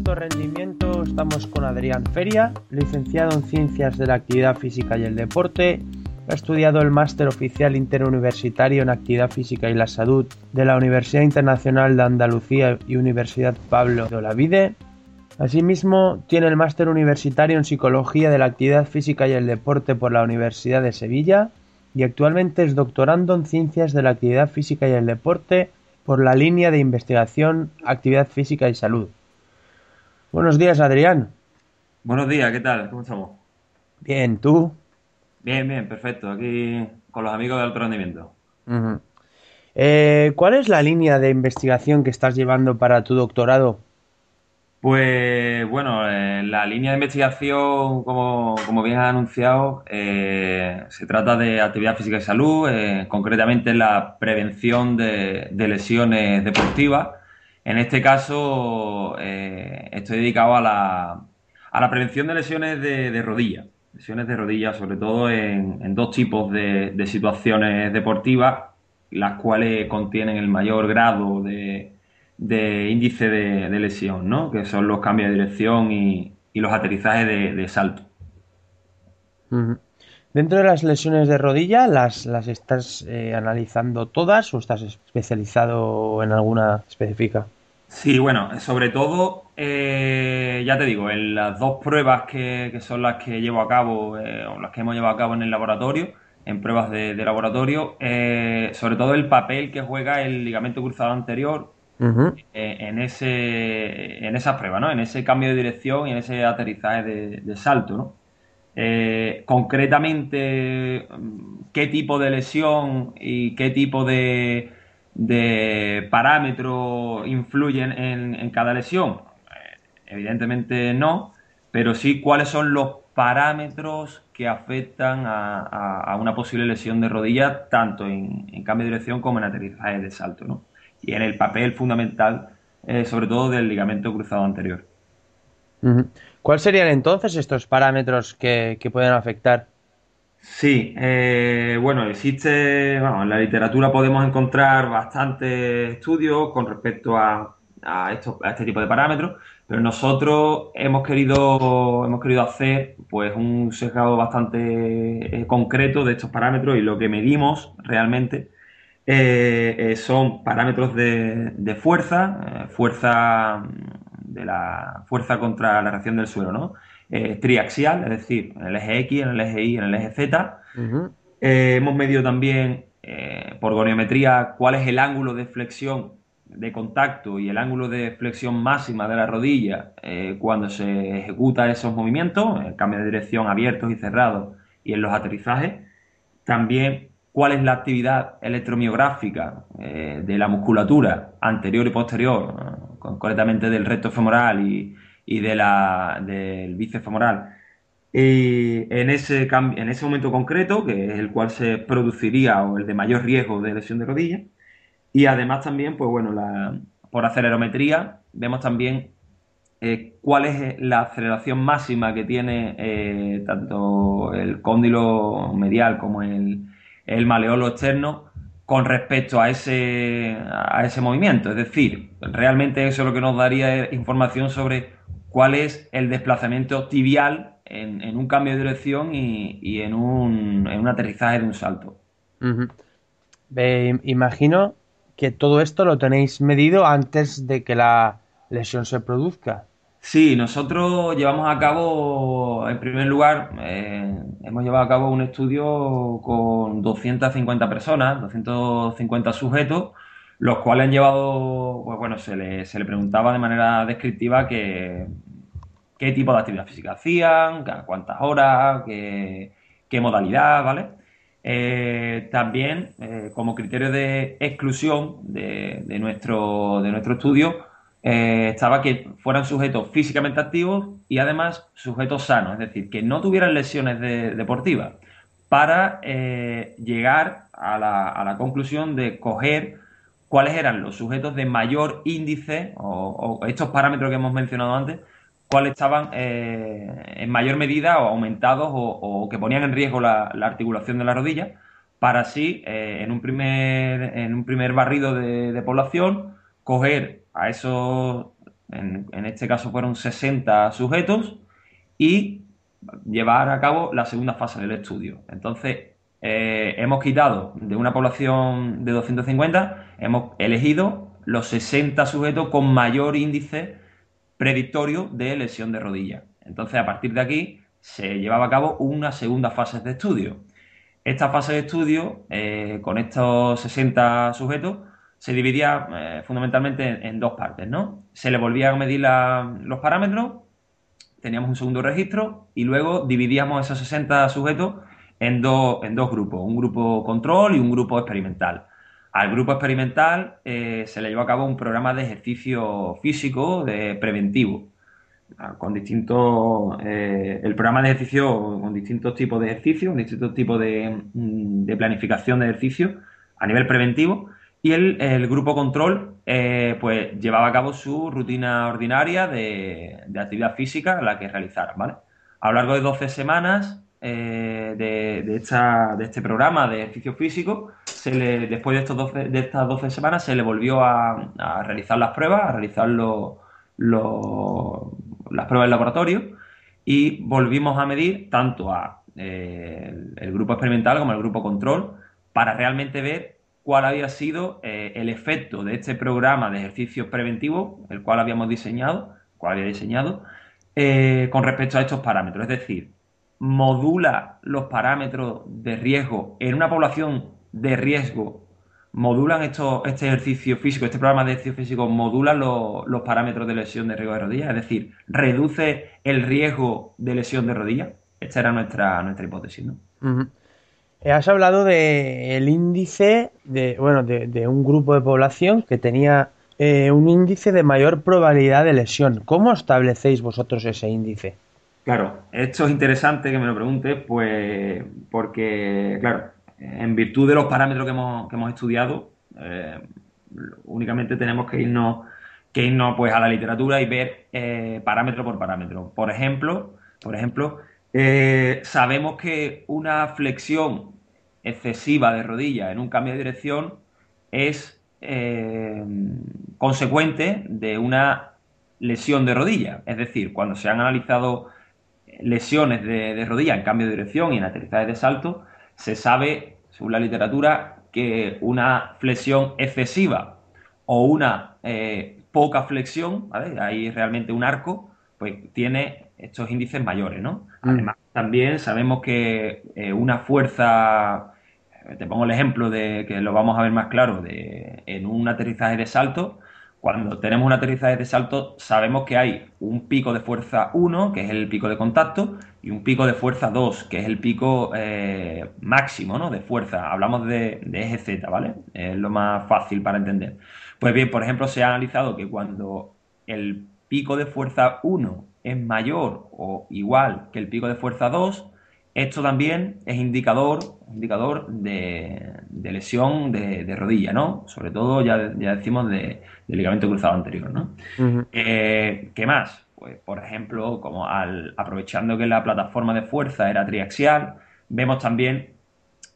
Alto Rendimiento estamos con Adrián Feria, licenciado en Ciencias de la Actividad Física y el Deporte. Ha estudiado el Máster Oficial Interuniversitario en Actividad Física y la Salud de la Universidad Internacional de Andalucía y Universidad Pablo de Olavide. Asimismo, tiene el Máster Universitario en Psicología de la Actividad Física y el Deporte por la Universidad de Sevilla y actualmente es doctorando en Ciencias de la Actividad Física y el Deporte por la línea de investigación Actividad Física y Salud. Buenos días, Adrián. Buenos días, ¿qué tal? ¿Cómo estamos? Bien, ¿tú? Bien, bien, perfecto. Aquí con los amigos de alto rendimiento. Eh, ¿Cuál es la línea de investigación que estás llevando para tu doctorado? Pues bueno, eh, la línea de investigación, como, como bien has anunciado, eh, se trata de actividad física y salud, eh, concretamente la prevención de, de lesiones deportivas. En este caso, eh, estoy dedicado a la, a la prevención de lesiones de, rodilla. Lesiones de rodilla, sobre todo en, dos tipos de, situaciones deportivas, las cuales contienen el mayor grado de, de índice de, lesión, ¿no? Que son los cambios de dirección y, y los aterrizajes de, salto. Dentro de las lesiones de rodilla, ¿las, las estás eh, analizando todas o estás especializado en alguna específica? Sí, bueno, sobre todo, eh, ya te digo, en las dos pruebas que, que son las que llevo a cabo, eh, o las que hemos llevado a cabo en el laboratorio, en pruebas de, de laboratorio, eh, sobre todo el papel que juega el ligamento cruzado anterior eh, en ese, en esas pruebas, ¿no? En ese cambio de dirección y en ese aterrizaje de, de salto, ¿no? Eh, concretamente, mm, qué tipo de lesión y qué tipo de, de parámetros influyen en, cada lesión. Eh, evidentemente no, pero sí cuáles son los parámetros que afectan a, una posible lesión de rodilla, tanto en, cambio de dirección como en aterrizaje de salto, ¿no? Y en el papel fundamental, eh, sobre todo del ligamento cruzado anterior. ¿Cuáles serían entonces estos parámetros que, que pueden afectar? Sí, eh, bueno, existe, bueno, en la literatura podemos encontrar bastantes estudios con respecto a, a estos- a este tipo de parámetros, pero nosotros hemos querido, hemos querido hacer pues un sesgado bastante eh, concreto de estos parámetros y lo que medimos realmente eh, eh, son parámetros de, de fuerza, fuerza mm, de la fuerza contra la reacción del suelo, ¿no? Eh, triaxial, es decir, en el eje X, en el eje Y, en el eje Z. Eh, hemos medido también eh, por goniometría cuál es el ángulo de flexión de contacto y el ángulo de flexión máxima de la rodilla cuando se ejecuta esos movimientos, el cambio de dirección abiertos y cerrados y en los aterrizajes. También cuál es la actividad electromiográfica eh, de la musculatura anterior y posterior, concretamente del recto femoral y, y de la, del bíceps femoral. Y en ese, en ese momento concreto, que es el cual se produciría o el de mayor riesgo de lesión de rodilla, y además también, pues bueno, la, por acelerometría, vemos también eh, cuál es la aceleración máxima que tiene eh, tanto el cóndilo medial como el, el maleolo externo con respecto a ese, a ese movimiento. Es decir, realmente eso lo que nos daría es información sobre cuál es el desplazamiento tibial en, en un cambio de dirección y, y en, un, en un aterrizaje de un salto. Imagino que todo esto lo tenéis medido antes de que la lesión se produzca. Sí, nosotros llevamos a cabo, en primer lugar, eh, hemos llevado a cabo un estudio con 250 personas, 250 sujetos, los cuales han llevado, pues bueno, se le, se le preguntaba de manera descriptiva que, qué tipo de actividad física hacían, cuántas horas, qué, qué modalidad, ¿vale? Eh, también, eh, como criterio de exclusión de, de nuestro, de nuestro estudio, estaba que fueran sujetos físicamente activos y además sujetos sanos, es decir, que no tuvieran lesiones deportivas, para llegar a la, a la conclusión de coger cuáles eran los sujetos de mayor índice o, estos parámetros que hemos mencionado antes, cuáles estaban eh, en mayor medida o aumentados o, que ponían en riesgo la, articulación de la rodilla, para así, eh, en, un primer, en un primer barrido de, población, coger a esos, en, este caso fueron 60 sujetos, y llevar a cabo la segunda fase del estudio. Entonces, eh, hemos quitado de una población de 250, hemos elegido los 60 sujetos con mayor índice predictorio de lesión de rodilla. Entonces, a partir de aquí, se llevaba a cabo una segunda fase de estudio. Esta fase de estudio, eh, con estos 60 sujetos, se dividía eh, fundamentalmente en, dos partes, ¿no? Se le volvían a medir los parámetros, teníamos un segundo registro y luego dividíamos esos 60 sujetos en, en dos grupos, un grupo control y un grupo experimental. Al grupo experimental eh, se le llevó a cabo un programa de ejercicio físico de preventivo, ah, con distintos, eh, el programa de ejercicio con distintos tipos de ejercicios, distintos tipos de, mm, planificación de ejercicio a nivel preventivo, y el, grupo control eh, pues llevaba a cabo su rutina ordinaria de, de actividad física, la que realizaron, ¿vale? A lo largo de 12 semanas eh, de, este programa de ejercicio físico, después de, estas 12 semanas se le volvió a, realizar las pruebas, a realizar las pruebas del laboratorio y volvimos a medir tanto a eh, el, grupo experimental como el grupo control para realmente ver cuál había sido eh, el efecto de este programa de ejercicio preventivo, el cual habíamos diseñado, cuál había diseñado, con respecto a estos parámetros. Es decir, modula los parámetros de riesgo en una población de riesgo, modulan esto, este ejercicio físico, este programa de ejercicio físico, modulan los parámetros de lesión de riesgo de rodilla, es decir, reduce el riesgo de lesión de rodilla. Esta era nuestra, nuestra hipótesis, ¿no? Eh, has hablado del índice de, bueno, de, un grupo de población que tenía eh, un índice de mayor probabilidad de lesión. ¿Cómo establecéis vosotros ese índice? Claro, esto es interesante que me lo preguntes, pues porque, claro, en virtud de los parámetros que hemos, que hemos estudiado, eh, únicamente tenemos que irnos, que irnos pues, a la literatura y ver eh, parámetro por parámetro. Por ejemplo, por ejemplo eh, sabemos que una flexión excesiva de rodilla en un cambio de dirección es consecuente de una lesión de rodilla. Es decir, cuando se han analizado lesiones de, rodilla en cambio de dirección y en aterrizaje de salto, se sabe, según la literatura, que una flexión excesiva o una eh, poca flexión, ¿vale? Hay realmente un arco, pues tiene estos índices mayores, ¿no? Mm. Además, también sabemos que eh, una fuerza, te pongo el ejemplo de que lo vamos a ver más claro, de, en un aterrizaje de salto, cuando tenemos un aterrizaje de salto, sabemos que hay un pico de fuerza 1, que es el pico de contacto, y un pico de fuerza 2, que es el pico eh, máximo ¿no? de fuerza. Hablamos de, eje Z, ¿vale? Es lo más fácil para entender. Pues bien, por ejemplo, se ha analizado que cuando el pico de fuerza 1 es mayor o igual que el pico de fuerza 2, esto también es indicador, indicador de, lesión de, rodilla, ¿no? Sobre todo, ya, ya decimos, de, ligamento cruzado anterior, ¿no? Eh, ¿Qué más? Pues, por ejemplo, como al, aprovechando que la plataforma de fuerza era triaxial, vemos también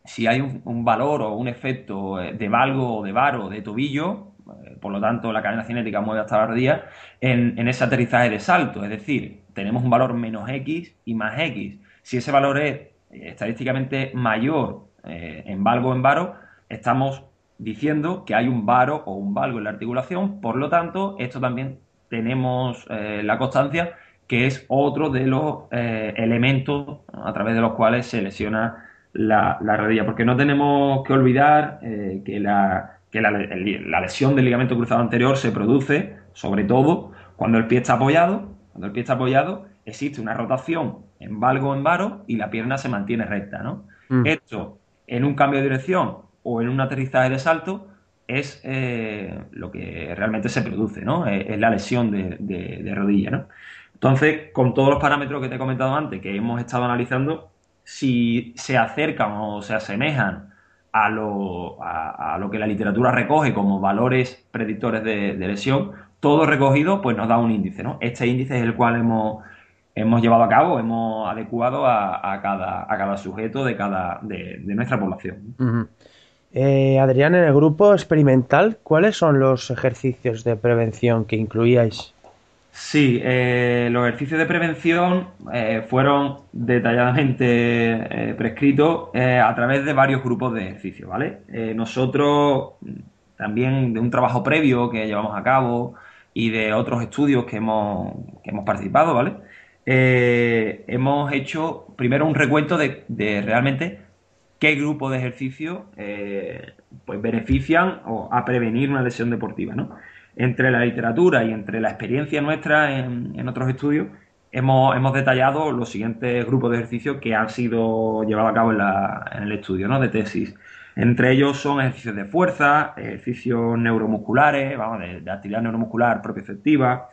si hay un, valor o un efecto de valgo o de varo o de tobillo, eh, por lo tanto la cadena cinética mueve hasta la rodilla, en, en ese aterrizaje de salto. Es decir, tenemos un valor menos X y más X. Si ese valor es eh, estadísticamente mayor eh, en valgo o en varo, estamos diciendo que hay un varo o un valgo en la articulación, por lo tanto, esto también tenemos eh, la constancia que es otro de los elementos a través de los cuales se lesiona la, rodilla, porque no tenemos que olvidar que, la, la, lesión del ligamento cruzado anterior se produce sobre todo cuando el pie está apoyado, cuando el pie está apoyado existe una rotación en valgo o en varo y la pierna se mantiene recta, ¿no? Mm. Esto en un cambio de dirección o en un aterrizaje de salto es lo que realmente se produce, ¿no? Es, la lesión de, de rodilla, ¿no? Entonces, con todos los parámetros que te he comentado antes, que hemos estado analizando, si se acercan o se asemejan a lo, a, lo que la literatura recoge como valores predictores de, lesión, todo recogido pues nos da un índice. ¿no? Este índice es el cual hemos, hemos llevado a cabo, hemos adecuado a, cada, a cada sujeto de, cada, de, nuestra población. Eh, Adrián, en el grupo experimental, ¿cuáles son los ejercicios de prevención que incluíais? Sí, eh, los ejercicios de prevención eh, fueron detalladamente eh, prescritos a través de varios grupos de ejercicios, ¿vale? nosotros, también de un trabajo previo que llevamos a cabo y de otros estudios que hemos, que hemos participado, ¿vale? Hemos hecho primero un recuento de, de realmente qué grupo de ejercicios pues benefician o a prevenir una lesión deportiva, ¿no? entre la literatura y entre la experiencia nuestra en, otros estudios, hemos, detallado los siguientes grupos de ejercicios que han sido llevados a cabo en, el estudio ¿no? de tesis. Entre ellos son ejercicios de fuerza, ejercicios neuromusculares, vamos, de, actividad neuromuscular efectiva,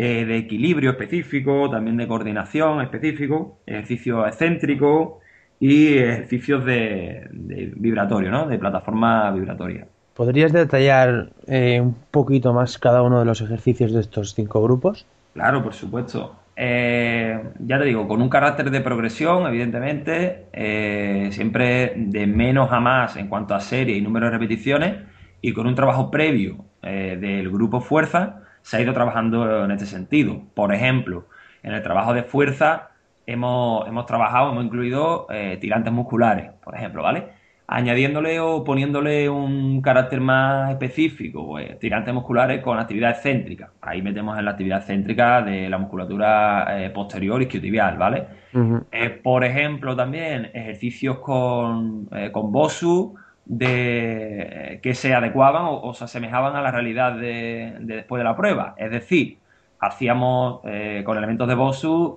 eh, de equilibrio específico, también de coordinación específico, ejercicios excéntricos y ejercicios de, de vibratorio, ¿no? de plataforma vibratoria. ¿Podrías detallar eh, un poquito más cada uno de los ejercicios de estos cinco grupos? Claro, por supuesto. Eh, ya te digo, con un carácter de progresión, evidentemente, eh, siempre de menos a más en cuanto a serie y número de repeticiones, y con un trabajo previo del grupo fuerza, se ha ido trabajando en este sentido. Por ejemplo, en el trabajo de fuerza hemos, hemos trabajado, hemos incluido tirantes musculares, por ejemplo, ¿vale? añadiéndole o poniéndole un carácter más específico, pues, tirantes musculares con actividad excéntrica. Ahí metemos en la actividad excéntrica de la musculatura eh, posterior isquiotibial, ¿vale? Eh, por ejemplo, también ejercicios con, eh, con BOSU de, que se adecuaban o, se asemejaban a la realidad de, después de la prueba. Es decir, hacíamos con elementos de BOSU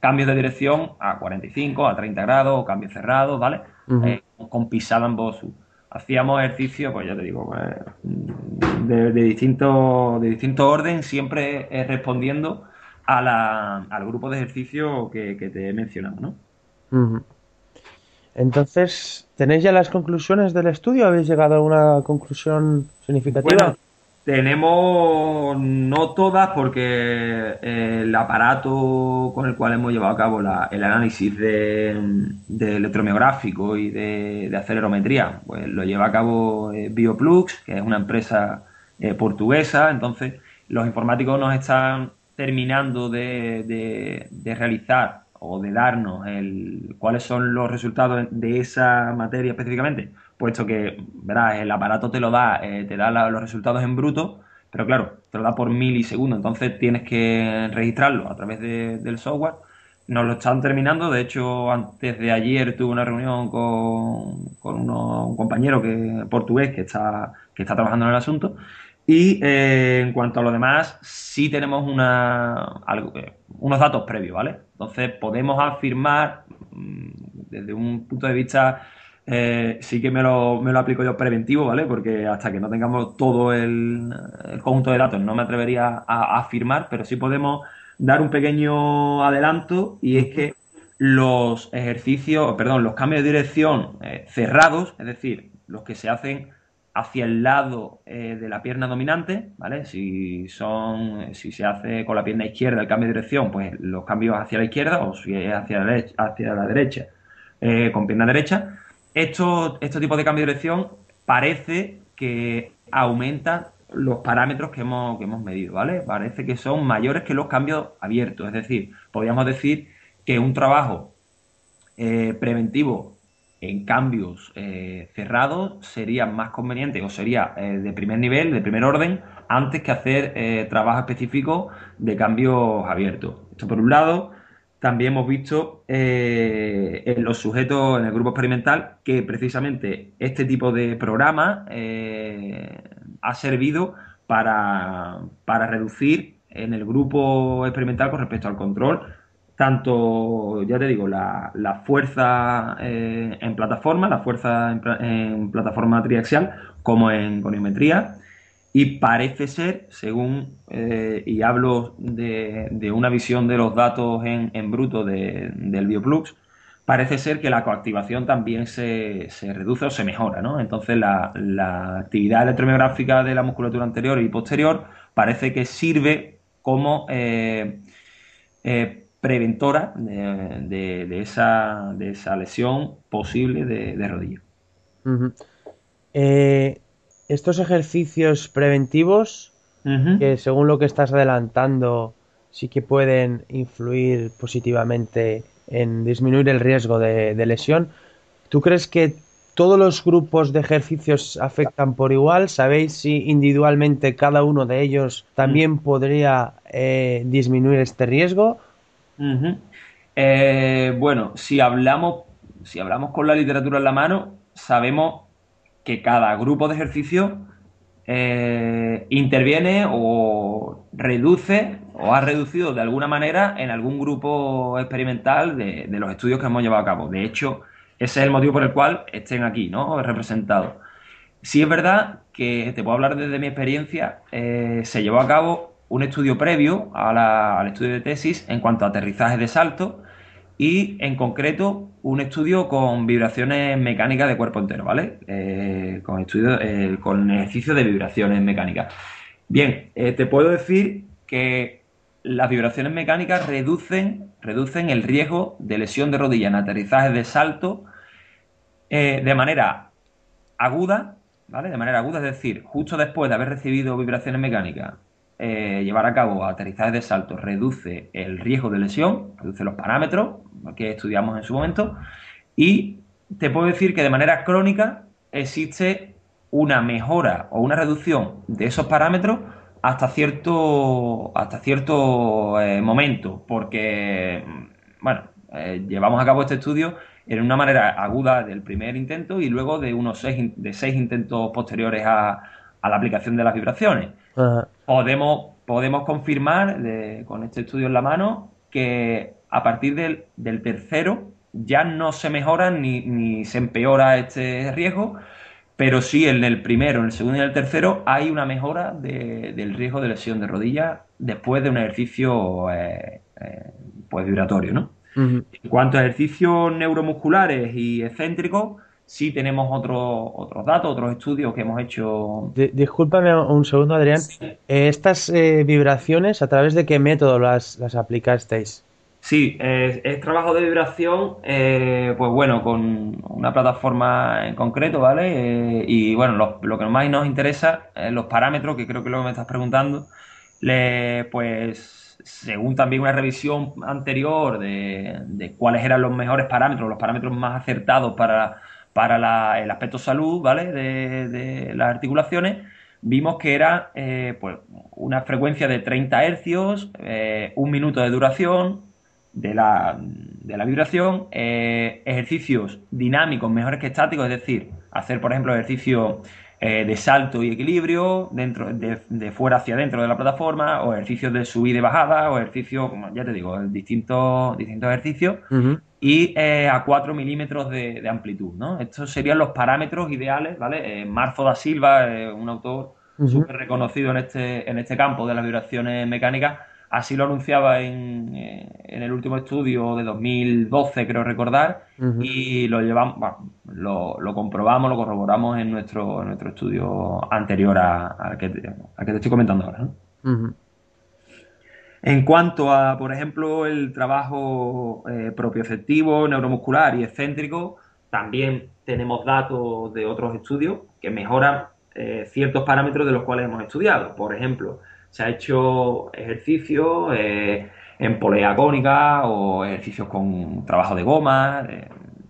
cambios de dirección a 45, a 30 grados, o cambios cerrados, ¿vale? con pisada en Bosu. Hacíamos ejercicios, pues ya te digo, de, de, distinto, de distinto orden, siempre respondiendo a la, al grupo de ejercicio que, te he mencionado, ¿no? Entonces, ¿tenéis ya las conclusiones del estudio? ¿Habéis llegado a una conclusión significativa? Tenemos no todas porque el aparato con el cual hemos llevado a cabo el análisis de, electromiográfico y de, acelerometría, pues lo lleva a cabo eh, Bioplux, que es una empresa eh, portuguesa. Entonces, los informáticos nos están terminando de, realizar o de darnos el, cuáles son los resultados de esa materia específicamente puesto que, verás, el aparato te lo da, eh, te da los resultados en bruto, pero claro, te lo da por milisegundos, entonces tienes que registrarlo a través del software. Nos lo están terminando, de hecho, antes de ayer tuve una reunión con, con un compañero que, portugués que está, que está trabajando en el asunto. Y eh, en cuanto a lo demás, sí tenemos una, eh, unos datos previos, ¿vale? Entonces podemos afirmar, mm, desde un punto de vista eh, sí que me lo, me lo, aplico yo preventivo, ¿vale? Porque hasta que no tengamos todo el, conjunto de datos no me atrevería a, afirmar, pero sí podemos dar un pequeño adelanto y es que los ejercicios, perdón, los cambios de dirección eh, cerrados, es decir, los que se hacen hacia el lado eh, de la pierna dominante, ¿vale? Si son, si se hace con la pierna izquierda el cambio de dirección, pues los cambios hacia la izquierda o si es hacia la derecha, derecha con pierna derecha, esto, este tipo de cambio de dirección parece que aumenta los parámetros que hemos, que hemos medido, ¿vale? Parece que son mayores que los cambios abiertos. Es decir, podríamos decir que un trabajo eh, preventivo en cambios eh, cerrados sería más conveniente o sería eh, de primer nivel, de primer orden, antes que hacer trabajo específico de cambios abiertos. Esto por un lado. También hemos visto eh, en los sujetos en el grupo experimental que precisamente este tipo de programa eh, ha servido para, reducir en el grupo experimental con respecto al control tanto, ya te digo, la, fuerza eh, en plataforma, la fuerza en, plataforma triaxial, como en goniometría. Y parece ser, según, eh, y hablo de, una visión de los datos en, bruto del Bioplux, parece ser que la coactivación también se, reduce o se mejora, ¿no? Entonces la, actividad electromiográfica de la musculatura anterior y posterior parece que sirve como eh, preventora de, esa, de esa lesión posible de, rodilla. Eh, estos ejercicios preventivos, que según lo que estás adelantando, sí que pueden influir positivamente en disminuir el riesgo de, lesión, ¿tú crees que todos los grupos de ejercicios afectan por igual? ¿Sabéis si individualmente cada uno de ellos también podría eh, disminuir este riesgo? Eh, bueno, si hablamos, si hablamos con la literatura en la mano, sabemos que cada grupo de ejercicio eh, interviene o reduce o ha reducido de alguna manera en algún grupo experimental de, los estudios que hemos llevado a cabo. De hecho, ese es el motivo por el cual estén aquí, ¿no? Representados. Sí es verdad que, te puedo hablar desde mi experiencia, eh, se llevó a cabo un estudio previo al estudio de tesis en cuanto a aterrizaje de salto y en concreto un estudio con vibraciones mecánicas de cuerpo entero, ¿vale? Eh, con, estudio, eh, con ejercicio de vibraciones mecánicas. Bien, eh, te puedo decir que las vibraciones mecánicas reducen, reducen el riesgo de lesión de rodilla en aterrizaje de salto de manera aguda, ¿vale? De manera aguda, es decir, justo después de haber recibido vibraciones mecánicas eh, llevar a cabo aterrizajes de salto reduce el riesgo de lesión, reduce los parámetros que estudiamos en su momento y te puedo decir que de manera crónica existe una mejora o una reducción de esos parámetros hasta cierto, hasta cierto eh, momento, porque, bueno, eh, llevamos a cabo este estudio en una manera aguda del primer intento y luego de unos seis, de seis intentos posteriores a, a la aplicación de las vibraciones. Podemos, podemos confirmar con este estudio en la mano que a partir del, tercero ya no se mejora ni, se empeora este riesgo, pero sí en el primero, en el segundo y en el tercero hay una mejora del riesgo de lesión de rodilla después de un ejercicio eh, eh, pues vibratorio. ¿no? En cuanto a ejercicios neuromusculares y excéntricos, sí tenemos otros datos, otros estudios que hemos hecho. discúlpame un segundo, Adrián. Eh, ¿Estas eh, vibraciones, a través de qué método las, las aplicasteis? Sí, es trabajo de vibración, eh, pues bueno, con una plataforma en concreto, ¿vale? y bueno, lo, que más nos interesa, los parámetros, que creo que es lo que me estás preguntando, le, pues según también una revisión anterior de, de cuáles eran los mejores parámetros, los parámetros más acertados para para el aspecto salud, ¿vale? De, las articulaciones, vimos que era eh, pues, una frecuencia de 30 hercios, eh, un minuto de duración de la, vibración, eh, ejercicios dinámicos mejores que estáticos, es decir, hacer, por ejemplo, ejercicio de salto y equilibrio dentro de, fuera hacia dentro de la plataforma, o ejercicios de subida y bajada, o ejercicios, como ya te digo, distintos, distintos ejercicios y eh, a 4 milímetros de, amplitud. ¿no? Estos serían los parámetros ideales. ¿vale? Eh, Marzo da Silva, un autor súper reconocido en este, en este campo de las vibraciones mecánicas, así lo anunciaba en, eh, en, el último estudio de 2012, creo recordar, y lo llevamos, lo, lo, comprobamos, lo corroboramos en nuestro, en nuestro estudio anterior al que, te, que te estoy comentando ahora. ¿no? En cuanto a, por ejemplo, el trabajo eh, propioceptivo, neuromuscular y excéntrico, también tenemos datos de otros estudios que mejoran eh, ciertos parámetros de los cuales hemos estudiado. Por ejemplo, se ha hecho ejercicio eh, en polea agónica o ejercicios con trabajo de goma,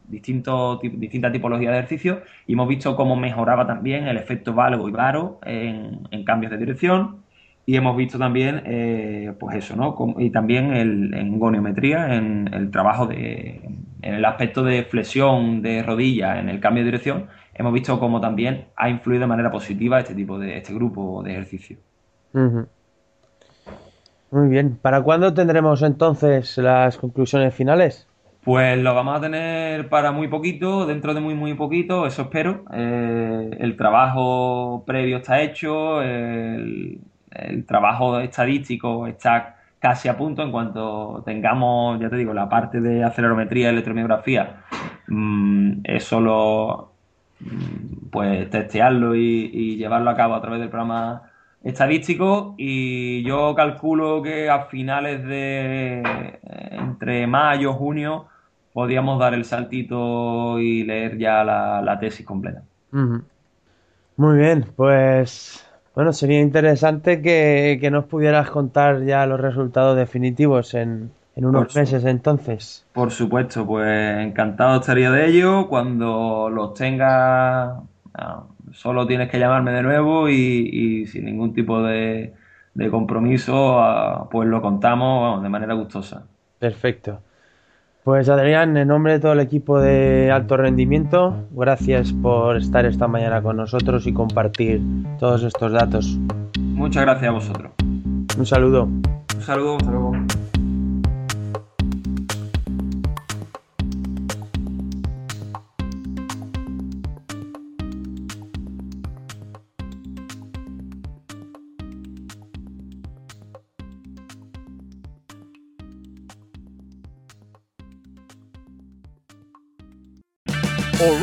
distintos, distintas tipologías de ejercicios, y hemos visto cómo mejoraba también el efecto valgo y varo en cambios de dirección y hemos visto también, eh, pues eso, ¿no? y también el, en goniometría, en el trabajo de, en el aspecto de flexión de rodilla, en el cambio de dirección, hemos visto cómo también ha influido de manera positiva este tipo de, este grupo de ejercicio. Muy Muy bien. ¿Para cuándo tendremos entonces las conclusiones finales? Pues lo vamos a tener para muy poquito, dentro de muy, muy poquito, eso espero. Eh, el trabajo previo está hecho, el, trabajo estadístico está casi a punto en cuanto tengamos, ya te digo, la parte de acelerometría y electromiografía. Mm, es solo mm, pues testearlo y llevarlo a cabo a través del programa estadístico y yo calculo que a finales de eh, entre mayo junio podríamos dar el saltito y leer ya la, tesis completa. Muy bien, pues bueno, sería interesante que, nos pudieras contar ya los resultados definitivos en, unos meses entonces. Por supuesto, pues encantado estaría de ello. Cuando los tenga, solo tienes que llamarme de nuevo y, sin ningún tipo de, compromiso, ah, pues lo contamos de manera gustosa. Perfecto. Pues Adrián, en nombre de todo el equipo de alto rendimiento, gracias por estar esta mañana con nosotros y compartir todos estos datos. Muchas gracias a vosotros. Un saludo. Un saludo, un saludo.